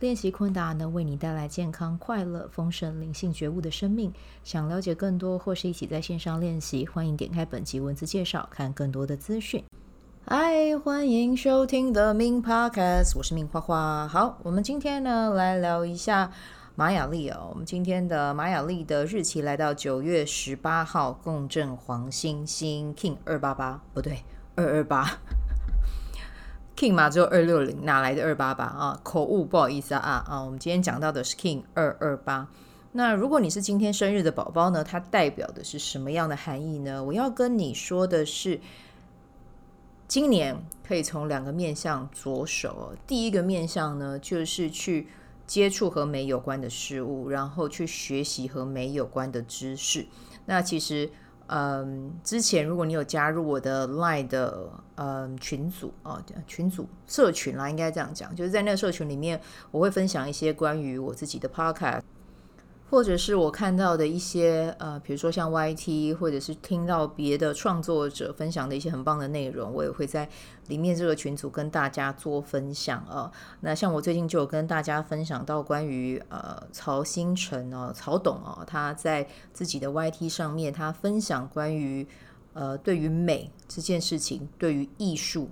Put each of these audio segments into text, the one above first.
练习昆达能为你带来健康、快乐、丰盛、灵性觉悟的生命。想了解更多或是一起在线上练习，欢迎点开本集文字介绍，看更多的资讯。嗨，欢迎收听 The Min Podcast，我是明花花。好，我们今天呢来聊一下玛雅历哦。我们今天的玛雅历的日期来到九月十八号，共振黄星星 King 二八八，不对，二二八。King 嘛，只有二六零，哪来的二八八啊？口误，不好意思啊啊！我们今天讲到的是 King 二二八。那如果你是今天生日的宝宝呢？它代表的是什么样的含义呢？我要跟你说的是，今年可以从两个面向着手。第一个面向呢，就是去接触和美有关的事物，然后去学习和美有关的知识。那其实。嗯，之前如果你有加入我的 Line 的嗯群组啊，群组社群啦，应该这样讲，就是在那个社群里面，我会分享一些关于我自己的 Podcast。或者是我看到的一些呃，比如说像 YT，或者是听到别的创作者分享的一些很棒的内容，我也会在里面这个群组跟大家做分享啊。那像我最近就有跟大家分享到关于呃曹星辰哦，曹董哦，他在自己的 YT 上面，他分享关于呃对于美这件事情，对于艺术。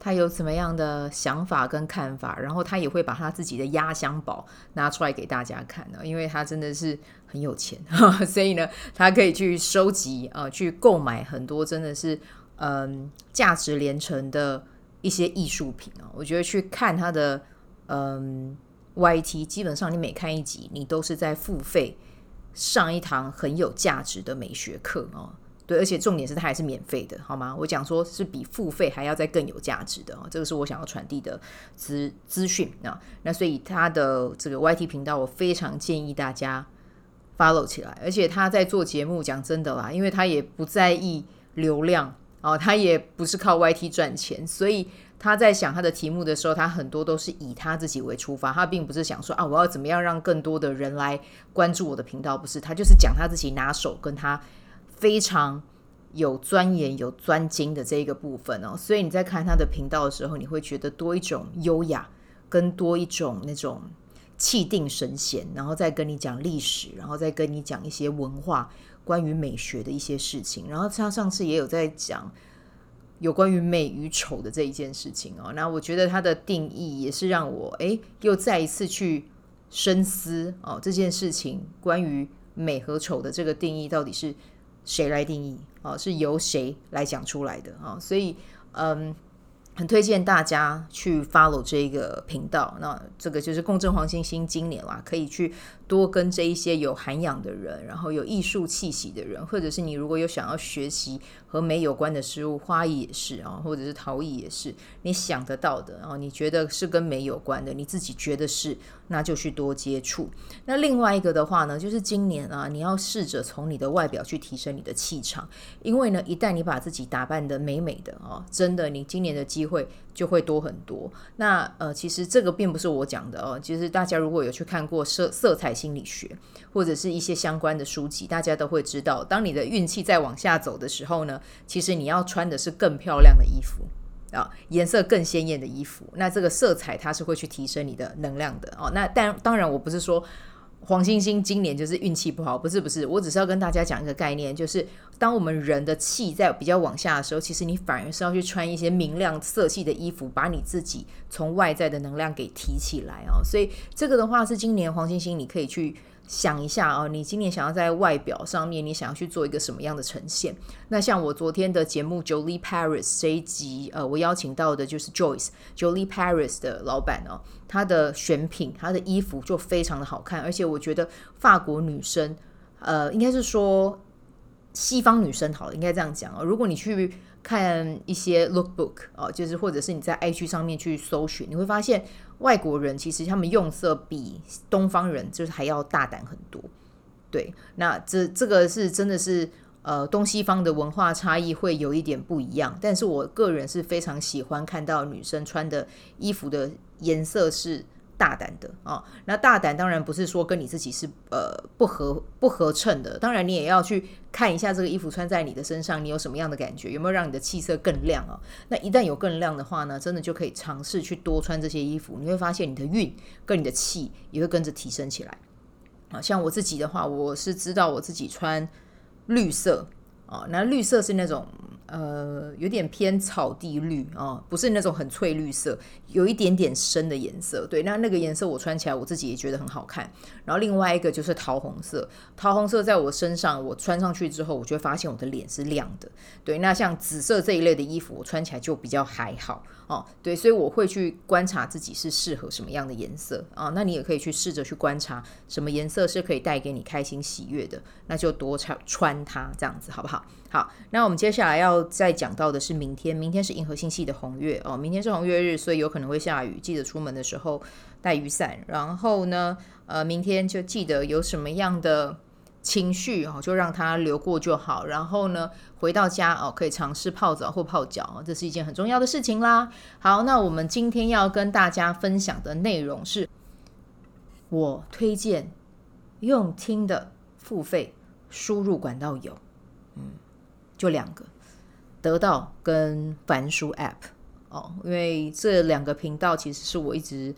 他有怎么样的想法跟看法，然后他也会把他自己的压箱宝拿出来给大家看呢，因为他真的是很有钱，所以呢，他可以去收集啊、去购买很多真的是嗯价值连城的一些艺术品啊。我觉得去看他的嗯 YT，基本上你每看一集，你都是在付费上一堂很有价值的美学课哦。对，而且重点是它还是免费的，好吗？我讲说是比付费还要再更有价值的，这个是我想要传递的资资讯啊。那所以他的这个 YT 频道，我非常建议大家 follow 起来。而且他在做节目，讲真的啦，因为他也不在意流量哦，他也不是靠 YT 赚钱，所以他在想他的题目的时候，他很多都是以他自己为出发，他并不是想说啊，我要怎么样让更多的人来关注我的频道，不是，他就是讲他自己拿手跟他。非常有钻研、有专精的这一个部分哦，所以你在看他的频道的时候，你会觉得多一种优雅，跟多一种那种气定神闲，然后再跟你讲历史，然后再跟你讲一些文化、关于美学的一些事情。然后他上次也有在讲有关于美与丑的这一件事情哦。那我觉得他的定义也是让我诶又再一次去深思哦，这件事情关于美和丑的这个定义到底是。谁来定义啊？是由谁来讲出来的啊？所以，嗯，很推荐大家去 follow 这一个频道。那这个就是共振黄星星今年啦，可以去。多跟这一些有涵养的人，然后有艺术气息的人，或者是你如果有想要学习和美有关的事物，花艺也是啊，或者是陶艺也是，你想得到的，然后你觉得是跟美有关的，你自己觉得是，那就去多接触。那另外一个的话呢，就是今年啊，你要试着从你的外表去提升你的气场，因为呢，一旦你把自己打扮得美美的啊，真的，你今年的机会会就会多很多。那呃，其实这个并不是我讲的哦，其实大家如果有去看过色色彩。心理学或者是一些相关的书籍，大家都会知道，当你的运气再往下走的时候呢，其实你要穿的是更漂亮的衣服啊，颜色更鲜艳的衣服。那这个色彩它是会去提升你的能量的哦。那但当然，我不是说黄星星今年就是运气不好，不是不是，我只是要跟大家讲一个概念，就是当我们人的气在比较往下的时候，其实你反而是要去穿一些明亮色系的衣服，把你自己从外在的能量给提起来哦。所以这个的话是今年黄星星，你可以去。想一下哦，你今年想要在外表上面，你想要去做一个什么样的呈现？那像我昨天的节目 Jolie Paris 这一集，呃，我邀请到的就是 Joyce Jolie Paris 的老板哦，她的选品，她的衣服就非常的好看，而且我觉得法国女生，呃，应该是说西方女生好了，应该这样讲哦。如果你去看一些 lookbook 哦，就是或者是你在 IG 上面去搜寻，你会发现。外国人其实他们用色比东方人就是还要大胆很多，对，那这这个是真的是呃东西方的文化差异会有一点不一样。但是我个人是非常喜欢看到女生穿的衣服的颜色是。大胆的啊、那大胆当然不是说跟你自己是呃不合不合衬的，当然你也要去看一下这个衣服穿在你的身上，你有什么样的感觉，有没有让你的气色更亮啊、哦？那一旦有更亮的话呢，真的就可以尝试去多穿这些衣服，你会发现你的运跟你的气也会跟着提升起来啊。像我自己的话，我是知道我自己穿绿色啊、哦，那绿色是那种。呃，有点偏草地绿啊、不是那种很翠绿色，有一点点深的颜色。对，那那个颜色我穿起来我自己也觉得很好看。然后另外一个就是桃红色，桃红色在我身上我穿上去之后，我就会发现我的脸是亮的。对，那像紫色这一类的衣服，我穿起来就比较还好哦。对，所以我会去观察自己是适合什么样的颜色啊、那你也可以去试着去观察什么颜色是可以带给你开心喜悦的，那就多穿穿它，这样子好不好？好，那我们接下来要再讲到的是明天，明天是银河星系的红月哦，明天是红月日，所以有可能会下雨，记得出门的时候带雨伞。然后呢，呃，明天就记得有什么样的情绪哦，就让它流过就好。然后呢，回到家哦，可以尝试泡澡或泡脚，这是一件很重要的事情啦。好，那我们今天要跟大家分享的内容是，我推荐用听的付费输入管道有，嗯。就两个，得到跟凡书 App 哦，因为这两个频道其实是我一直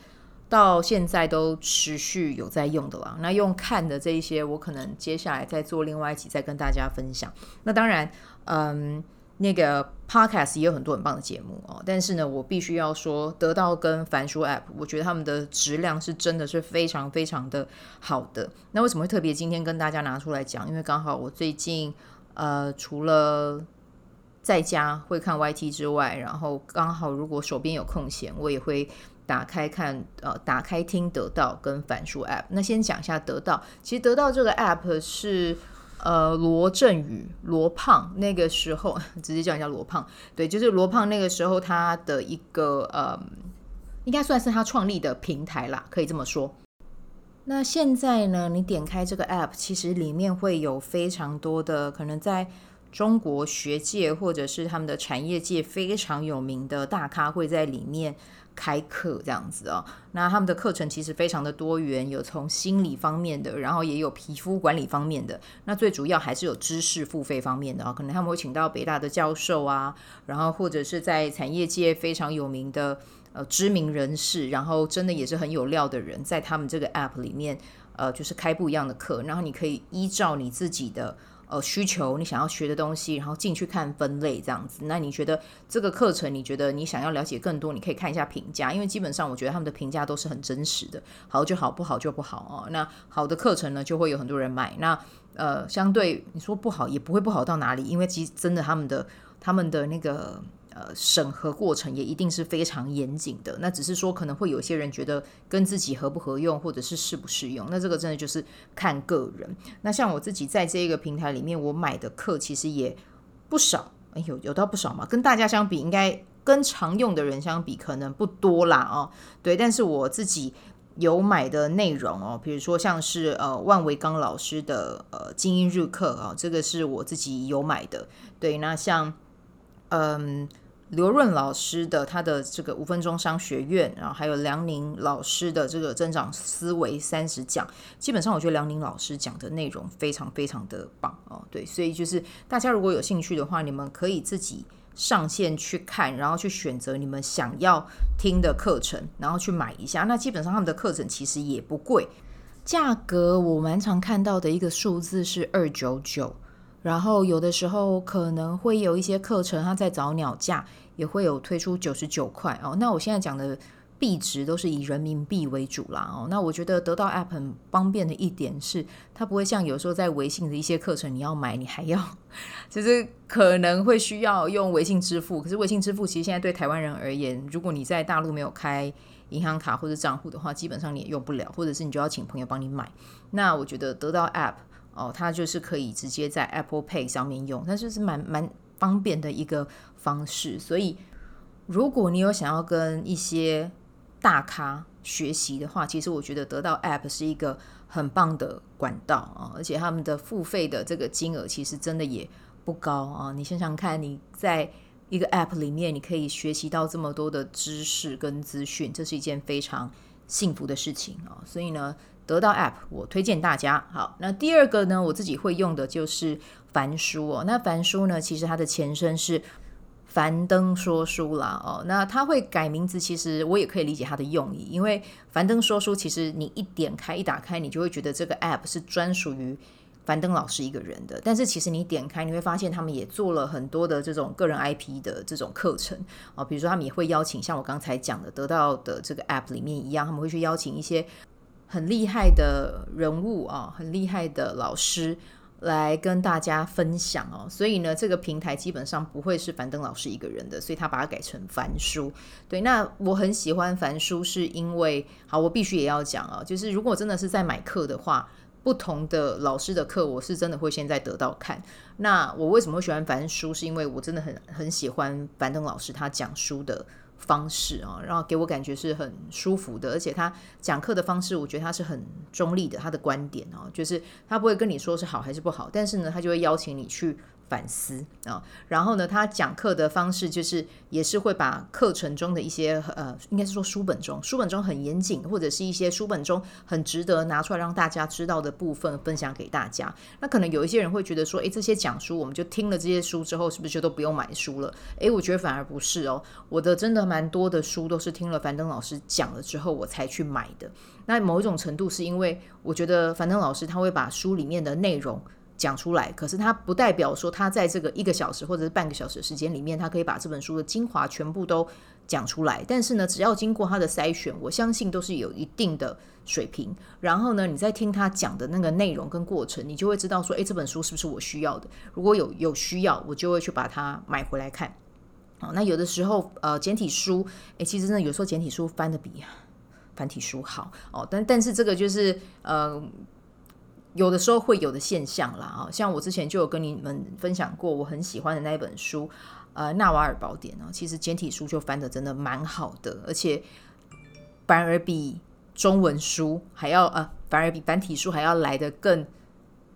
到现在都持续有在用的啦。那用看的这一些，我可能接下来再做另外一集再跟大家分享。那当然，嗯，那个 Podcast 也有很多很棒的节目哦，但是呢，我必须要说，得到跟凡书 App，我觉得他们的质量是真的是非常非常的好的。那为什么会特别今天跟大家拿出来讲？因为刚好我最近。呃，除了在家会看 YT 之外，然后刚好如果手边有空闲，我也会打开看，呃，打开听得到跟凡书 App。那先讲一下得到，其实得到这个 App 是呃罗振宇罗胖那个时候 直接叫人家罗胖，对，就是罗胖那个时候他的一个呃，应该算是他创立的平台啦，可以这么说。那现在呢，你点开这个 app，其实里面会有非常多的可能在中国学界或者是他们的产业界非常有名的大咖会在里面开课这样子哦。那他们的课程其实非常的多元，有从心理方面的，然后也有皮肤管理方面的。那最主要还是有知识付费方面的啊，可能他们会请到北大的教授啊，然后或者是在产业界非常有名的。呃，知名人士，然后真的也是很有料的人，在他们这个 app 里面，呃，就是开不一样的课，然后你可以依照你自己的呃需求，你想要学的东西，然后进去看分类这样子。那你觉得这个课程，你觉得你想要了解更多，你可以看一下评价，因为基本上我觉得他们的评价都是很真实的，好就好，不好就不好哦。那好的课程呢，就会有很多人买。那呃，相对你说不好，也不会不好到哪里，因为其实真的他们的他们的那个。呃，审核过程也一定是非常严谨的。那只是说，可能会有些人觉得跟自己合不合用，或者是适不适用。那这个真的就是看个人。那像我自己在这个平台里面，我买的课其实也不少，哎，有有到不少嘛。跟大家相比，应该跟常用的人相比，可能不多啦哦。对，但是我自己有买的内容哦，比如说像是呃万维刚老师的呃精英日课啊，这个是我自己有买的。对，那像嗯。刘润老师的他的这个五分钟商学院，然后还有梁宁老师的这个增长思维三十讲，基本上我觉得梁宁老师讲的内容非常非常的棒哦。对，所以就是大家如果有兴趣的话，你们可以自己上线去看，然后去选择你们想要听的课程，然后去买一下。那基本上他们的课程其实也不贵，价格我蛮常看到的一个数字是二九九，然后有的时候可能会有一些课程它在早鸟价。也会有推出九十九块哦。那我现在讲的币值都是以人民币为主啦哦。那我觉得得到 App 很方便的一点是，它不会像有时候在微信的一些课程，你要买你还要，就是可能会需要用微信支付。可是微信支付其实现在对台湾人而言，如果你在大陆没有开银行卡或者账户的话，基本上你也用不了，或者是你就要请朋友帮你买。那我觉得得到 App 哦，它就是可以直接在 Apple Pay 上面用，它就是蛮蛮方便的一个方式，所以如果你有想要跟一些大咖学习的话，其实我觉得得到 App 是一个很棒的管道啊，而且他们的付费的这个金额其实真的也不高啊。你想想看，你在一个 App 里面，你可以学习到这么多的知识跟资讯，这是一件非常幸福的事情啊。所以呢，得到 App 我推荐大家。好，那第二个呢，我自己会用的就是凡书哦。那凡书呢，其实它的前身是。樊登说书啦，哦，那它会改名字，其实我也可以理解它的用意，因为樊登说书，其实你一点开一打开，你就会觉得这个 app 是专属于樊登老师一个人的。但是其实你点开，你会发现他们也做了很多的这种个人 IP 的这种课程啊，比如说他们也会邀请像我刚才讲的得到的这个 app 里面一样，他们会去邀请一些很厉害的人物啊，很厉害的老师。来跟大家分享哦，所以呢，这个平台基本上不会是樊登老师一个人的，所以他把它改成樊书。对，那我很喜欢樊书，是因为好，我必须也要讲啊，就是如果真的是在买课的话，不同的老师的课，我是真的会先在得到看。那我为什么会喜欢樊书？是因为我真的很很喜欢樊登老师他讲书的。方式啊，然后给我感觉是很舒服的，而且他讲课的方式，我觉得他是很中立的，他的观点啊，就是他不会跟你说是好还是不好，但是呢，他就会邀请你去。反思啊，然后呢，他讲课的方式就是也是会把课程中的一些呃，应该是说书本中书本中很严谨，或者是一些书本中很值得拿出来让大家知道的部分分享给大家。那可能有一些人会觉得说，诶，这些讲书我们就听了这些书之后，是不是就都不用买书了？诶，我觉得反而不是哦，我的真的蛮多的书都是听了樊登老师讲了之后我才去买的。那某一种程度是因为我觉得樊登老师他会把书里面的内容。讲出来，可是他不代表说他在这个一个小时或者是半个小时的时间里面，他可以把这本书的精华全部都讲出来。但是呢，只要经过他的筛选，我相信都是有一定的水平。然后呢，你在听他讲的那个内容跟过程，你就会知道说，诶，这本书是不是我需要的？如果有有需要，我就会去把它买回来看。哦，那有的时候，呃，简体书，诶，其实呢有时候简体书翻得比繁体书好哦。但但是这个就是，呃。有的时候会有的现象啦，啊，像我之前就有跟你们分享过，我很喜欢的那一本书，呃，《纳瓦尔宝典》呢，其实简体书就翻得真的蛮好的，而且反而比中文书还要，呃，反而比繁体书还要来得更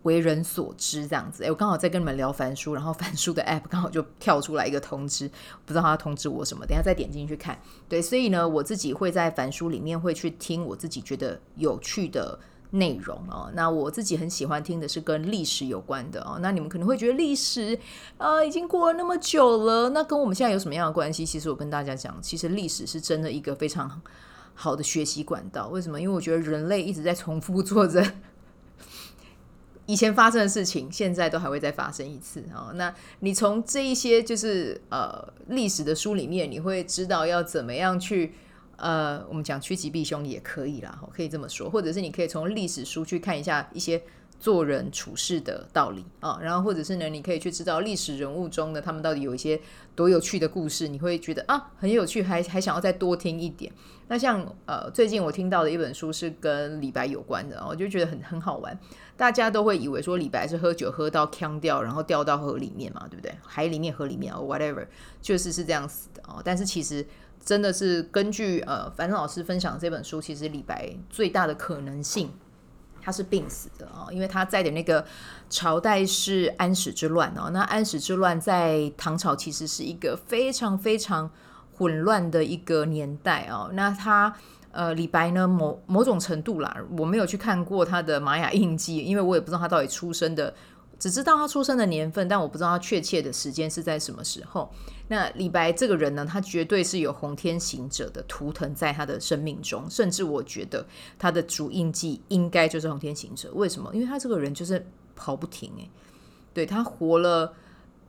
为人所知这样子。诶，我刚好在跟你们聊繁书，然后繁书的 App 刚好就跳出来一个通知，不知道他通知我什么，等下再点进去看。对，所以呢，我自己会在繁书里面会去听我自己觉得有趣的。内容哦，那我自己很喜欢听的是跟历史有关的哦。那你们可能会觉得历史啊，已经过了那么久了，那跟我们现在有什么样的关系？其实我跟大家讲，其实历史是真的一个非常好的学习管道。为什么？因为我觉得人类一直在重复做着以前发生的事情，现在都还会再发生一次哦。那你从这一些就是呃历史的书里面，你会知道要怎么样去。呃，我们讲趋吉避凶也可以啦，可以这么说，或者是你可以从历史书去看一下一些做人处事的道理啊，然后或者是呢，你可以去知道历史人物中呢，他们到底有一些多有趣的故事，你会觉得啊很有趣，还还想要再多听一点。那像呃，最近我听到的一本书是跟李白有关的，我就觉得很很好玩。大家都会以为说李白是喝酒喝到呛掉，然后掉到河里面嘛，对不对？海里面、河里面哦，whatever，确实是这样死的哦。但是其实。真的是根据呃，樊老师分享这本书，其实李白最大的可能性，他是病死的啊，因为他在的那个朝代是安史之乱哦。那安史之乱在唐朝其实是一个非常非常混乱的一个年代哦。那他呃，李白呢，某某种程度啦，我没有去看过他的玛雅印记，因为我也不知道他到底出生的。只知道他出生的年份，但我不知道他确切的时间是在什么时候。那李白这个人呢，他绝对是有红天行者的图腾在他的生命中，甚至我觉得他的主印记应该就是红天行者。为什么？因为他这个人就是跑不停诶，对，他活了，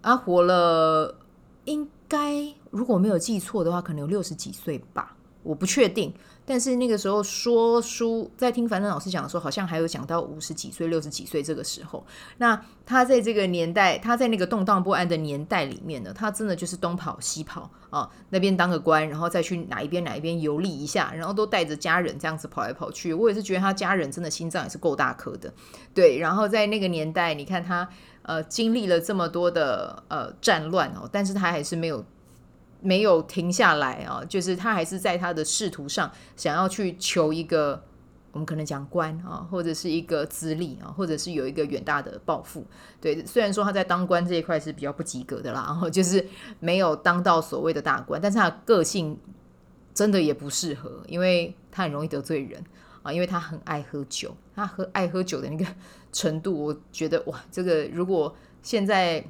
他活了，应该如果没有记错的话，可能有六十几岁吧，我不确定。但是那个时候说书，在听樊登老师讲的时候，好像还有讲到五十几岁、六十几岁这个时候。那他在这个年代，他在那个动荡不安的年代里面呢，他真的就是东跑西跑啊，那边当个官，然后再去哪一边哪一边游历一下，然后都带着家人这样子跑来跑去。我也是觉得他家人真的心脏也是够大颗的，对。然后在那个年代，你看他呃经历了这么多的呃战乱哦，但是他还是没有没有停下来啊，就是他还是在他的仕途上想要去求一个，我们可能讲官啊，或者是一个资历啊，或者是有一个远大的抱负。对，虽然说他在当官这一块是比较不及格的啦，然 后就是没有当到所谓的大官，但是他的个性真的也不适合，因为他很容易得罪人啊，因为他很爱喝酒，他喝爱喝酒的那个程度，我觉得哇，这个如果现在。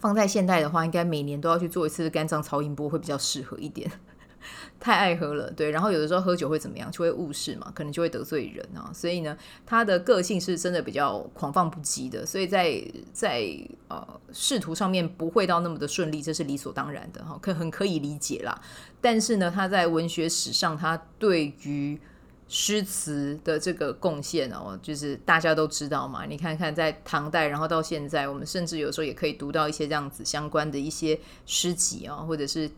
放在现代的话，应该每年都要去做一次肝脏超音波，会比较适合一点。太爱喝了，对，然后有的时候喝酒会怎么样，就会误事嘛，可能就会得罪人啊。所以呢，他的个性是真的比较狂放不羁的，所以在在呃仕途上面不会到那么的顺利，这是理所当然的哈，可很可以理解啦。但是呢，他在文学史上，他对于诗词的这个贡献哦，就是大家都知道嘛。你看看在唐代，然后到现在，我们甚至有时候也可以读到一些这样子相关的一些诗集啊，或者是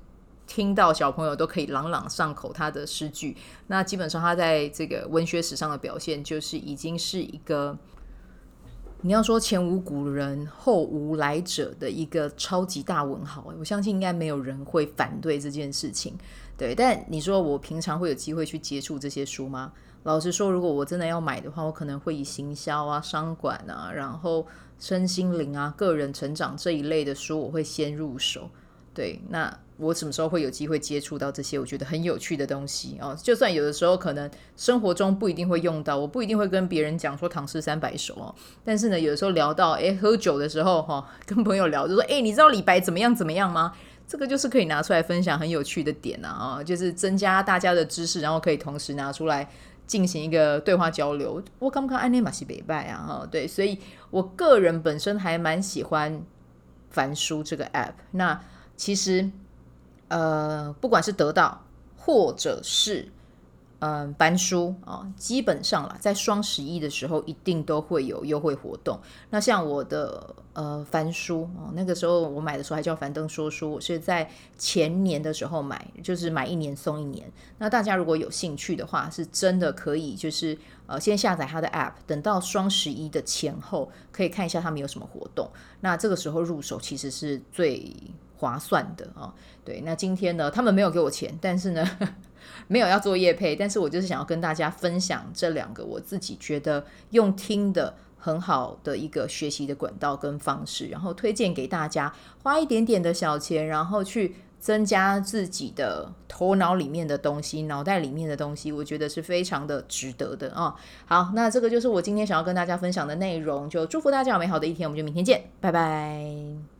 听到小朋友都可以朗朗上口他的诗句。那基本上他在这个文学史上的表现，就是已经是一个你要说前无古人后无来者的一个超级大文豪。我相信应该没有人会反对这件事情。对，但你说我平常会有机会去接触这些书吗？老实说，如果我真的要买的话，我可能会以行销啊、商管啊，然后身心灵啊、个人成长这一类的书，我会先入手。对，那我什么时候会有机会接触到这些我觉得很有趣的东西啊？就算有的时候可能生活中不一定会用到，我不一定会跟别人讲说唐诗三百首哦。但是呢，有的时候聊到诶喝酒的时候哈，跟朋友聊就说诶，你知道李白怎么样怎么样吗？这个就是可以拿出来分享很有趣的点啊，就是增加大家的知识，然后可以同时拿出来进行一个对话交流。我刚刚安内马西北拜啊，哈，对，所以我个人本身还蛮喜欢凡书这个 app。那其实呃，不管是得到或者是嗯，搬书啊，基本上啦，在双十一的时候一定都会有优惠活动。那像我的呃翻书啊，那个时候我买的时候还叫樊登说书，我是在前年的时候买，就是买一年送一年。那大家如果有兴趣的话，是真的可以，就是呃先下载他的 app，等到双十一的前后可以看一下他们有什么活动。那这个时候入手其实是最划算的啊。对，那今天呢，他们没有给我钱，但是呢。没有要做业配，但是我就是想要跟大家分享这两个我自己觉得用听的很好的一个学习的管道跟方式，然后推荐给大家，花一点点的小钱，然后去增加自己的头脑里面的东西，脑袋里面的东西，我觉得是非常的值得的啊。好，那这个就是我今天想要跟大家分享的内容，就祝福大家有美好的一天，我们就明天见，拜拜。